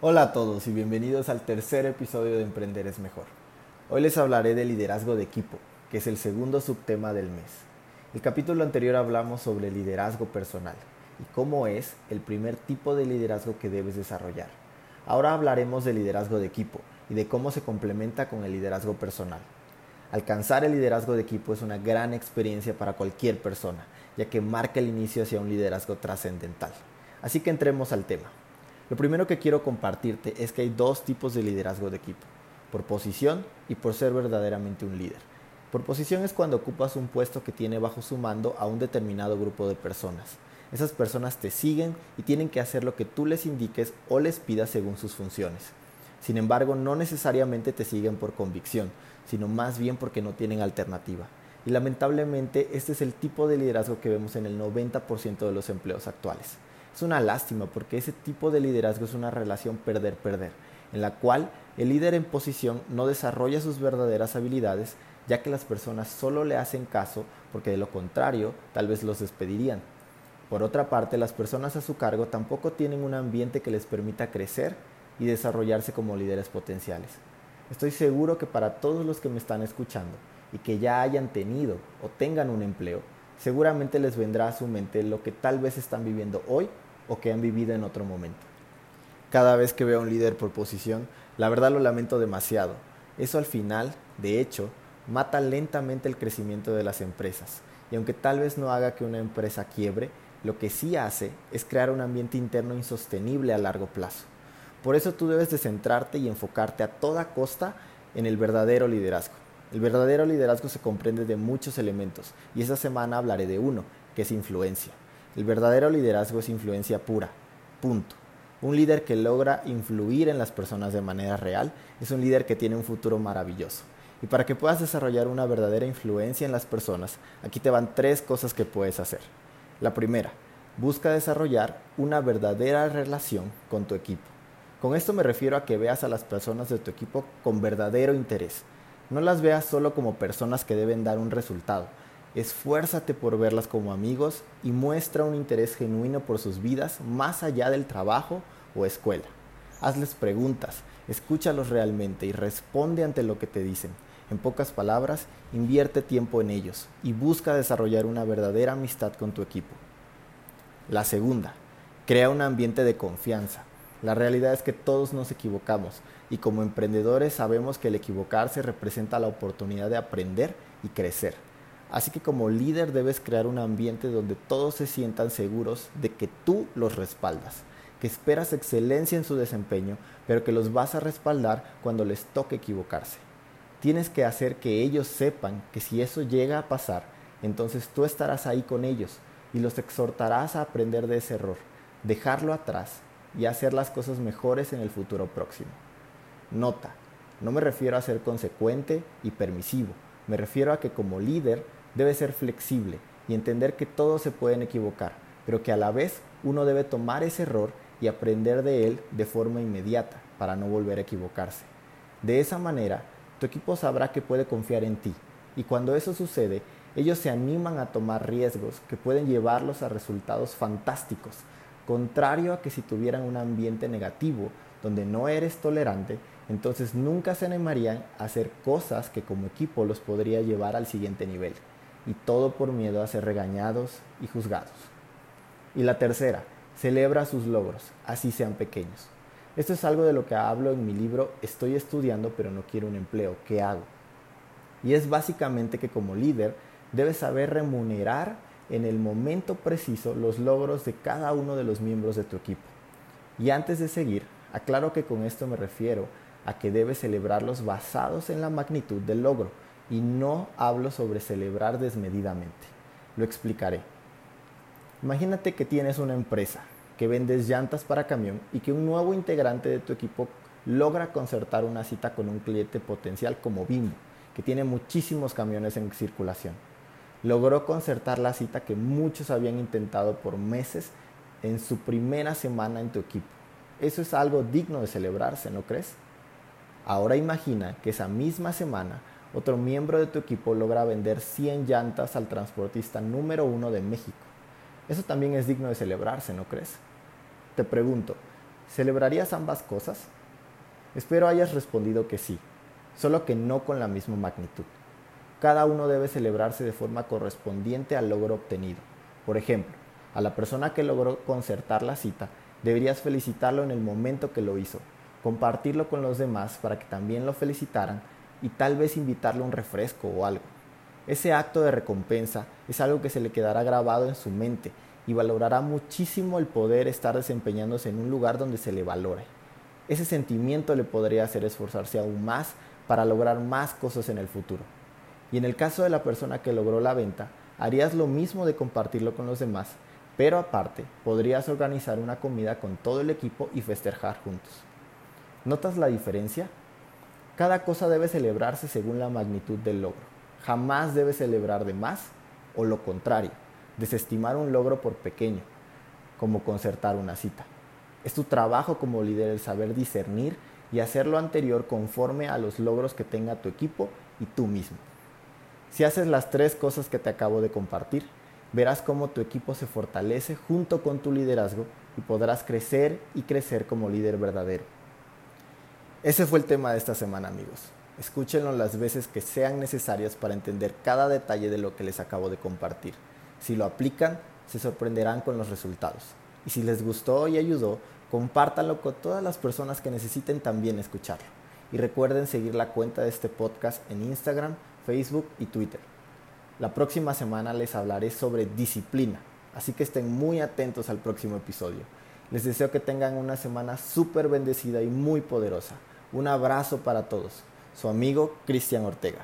Hola a todos y bienvenidos al tercer episodio de Emprender es Mejor. Hoy les hablaré de liderazgo de equipo, que es el segundo subtema del mes. El capítulo anterior hablamos sobre liderazgo personal y cómo es el primer tipo de liderazgo que debes desarrollar. Ahora hablaremos de liderazgo de equipo y de cómo se complementa con el liderazgo personal. Alcanzar el liderazgo de equipo es una gran experiencia para cualquier persona, ya que marca el inicio hacia un liderazgo trascendental. Así que entremos al tema. Lo primero que quiero compartirte es que hay dos tipos de liderazgo de equipo, por posición y por ser verdaderamente un líder. Por posición es cuando ocupas un puesto que tiene bajo su mando a un determinado grupo de personas. Esas personas te siguen y tienen que hacer lo que tú les indiques o les pidas según sus funciones. Sin embargo, no necesariamente te siguen por convicción, sino más bien porque no tienen alternativa. Y lamentablemente este es el tipo de liderazgo que vemos en el 90% de los empleos actuales. Es una lástima porque ese tipo de liderazgo es una relación perder-perder, en la cual el líder en posición no desarrolla sus verdaderas habilidades, ya que las personas solo le hacen caso porque de lo contrario tal vez los despedirían. Por otra parte, las personas a su cargo tampoco tienen un ambiente que les permita crecer y desarrollarse como líderes potenciales. Estoy seguro que para todos los que me están escuchando y que ya hayan tenido o tengan un empleo, seguramente les vendrá a su mente lo que tal vez están viviendo hoy o que han vivido en otro momento. Cada vez que veo a un líder por posición, la verdad lo lamento demasiado. Eso al final, de hecho, mata lentamente el crecimiento de las empresas. Y aunque tal vez no haga que una empresa quiebre, lo que sí hace es crear un ambiente interno insostenible a largo plazo. Por eso tú debes de centrarte y enfocarte a toda costa en el verdadero liderazgo. El verdadero liderazgo se comprende de muchos elementos y esta semana hablaré de uno, que es influencia. El verdadero liderazgo es influencia pura. Punto. Un líder que logra influir en las personas de manera real es un líder que tiene un futuro maravilloso. Y para que puedas desarrollar una verdadera influencia en las personas, aquí te van tres cosas que puedes hacer. La primera, busca desarrollar una verdadera relación con tu equipo. Con esto me refiero a que veas a las personas de tu equipo con verdadero interés. No las veas solo como personas que deben dar un resultado, Esfuérzate por verlas como amigos y muestra un interés genuino por sus vidas más allá del trabajo o escuela. Hazles preguntas, escúchalos realmente y responde ante lo que te dicen. En pocas palabras, invierte tiempo en ellos y busca desarrollar una verdadera amistad con tu equipo. La segunda, crea un ambiente de confianza. La realidad es que todos nos equivocamos y como emprendedores sabemos que el equivocarse representa la oportunidad de aprender y crecer. Así que como líder debes crear un ambiente donde todos se sientan seguros de que tú los respaldas, que esperas excelencia en su desempeño, pero que los vas a respaldar cuando les toque equivocarse. Tienes que hacer que ellos sepan que si eso llega a pasar, entonces tú estarás ahí con ellos y los exhortarás a aprender de ese error, dejarlo atrás y hacer las cosas mejores en el futuro próximo. Nota, no me refiero a ser consecuente y permisivo, me refiero a que como líder debe ser flexible y entender que todos se pueden equivocar, pero que a la vez uno debe tomar ese error y aprender de él de forma inmediata para no volver a equivocarse. De esa manera, tu equipo sabrá que puede confiar en ti y cuando eso sucede, ellos se animan a tomar riesgos que pueden llevarlos a resultados fantásticos, contrario a que si tuvieran un ambiente negativo donde no eres tolerante, entonces nunca se animarían a hacer cosas que como equipo los podría llevar al siguiente nivel y todo por miedo a ser regañados y juzgados. Y la tercera, celebra sus logros, así sean pequeños. Esto es algo de lo que hablo en mi libro Estoy estudiando pero no quiero un empleo, ¿qué hago? Y es básicamente que como líder debes saber remunerar en el momento preciso los logros de cada uno de los miembros de tu equipo. Y antes de seguir, aclaro que con esto me refiero a que debes celebrarlos basados en la magnitud del logro, y no hablo sobre celebrar desmedidamente. Lo explicaré. Imagínate que tienes una empresa, que vendes llantas para camión y que un nuevo integrante de tu equipo logra concertar una cita con un cliente potencial como Bimbo, que tiene muchísimos camiones en circulación. Logró concertar la cita que muchos habían intentado por meses en su primera semana en tu equipo. Eso es algo digno de celebrarse, ¿no crees? Ahora imagina que esa misma semana otro miembro de tu equipo logra vender 100 llantas al transportista número uno de México. Eso también es digno de celebrarse, ¿no crees? Te pregunto, ¿celebrarías ambas cosas? Espero hayas respondido que sí, solo que no con la misma magnitud. Cada uno debe celebrarse de forma correspondiente al logro obtenido. Por ejemplo, a la persona que logró concertar la cita, deberías felicitarlo en el momento que lo hizo, compartirlo con los demás para que también lo felicitaran y tal vez invitarle un refresco o algo. Ese acto de recompensa es algo que se le quedará grabado en su mente y valorará muchísimo el poder estar desempeñándose en un lugar donde se le valore. Ese sentimiento le podría hacer esforzarse aún más para lograr más cosas en el futuro. Y en el caso de la persona que logró la venta, harías lo mismo de compartirlo con los demás, pero aparte podrías organizar una comida con todo el equipo y festejar juntos. ¿Notas la diferencia? Cada cosa debe celebrarse según la magnitud del logro. Jamás debe celebrar de más o lo contrario, desestimar un logro por pequeño, como concertar una cita. Es tu trabajo como líder el saber discernir y hacer lo anterior conforme a los logros que tenga tu equipo y tú mismo. Si haces las tres cosas que te acabo de compartir, verás cómo tu equipo se fortalece junto con tu liderazgo y podrás crecer y crecer como líder verdadero. Ese fue el tema de esta semana, amigos. Escúchenlo las veces que sean necesarias para entender cada detalle de lo que les acabo de compartir. Si lo aplican, se sorprenderán con los resultados. Y si les gustó y ayudó, compártanlo con todas las personas que necesiten también escucharlo. Y recuerden seguir la cuenta de este podcast en Instagram, Facebook y Twitter. La próxima semana les hablaré sobre disciplina, así que estén muy atentos al próximo episodio. Les deseo que tengan una semana súper bendecida y muy poderosa. Un abrazo para todos. Su amigo Cristian Ortega.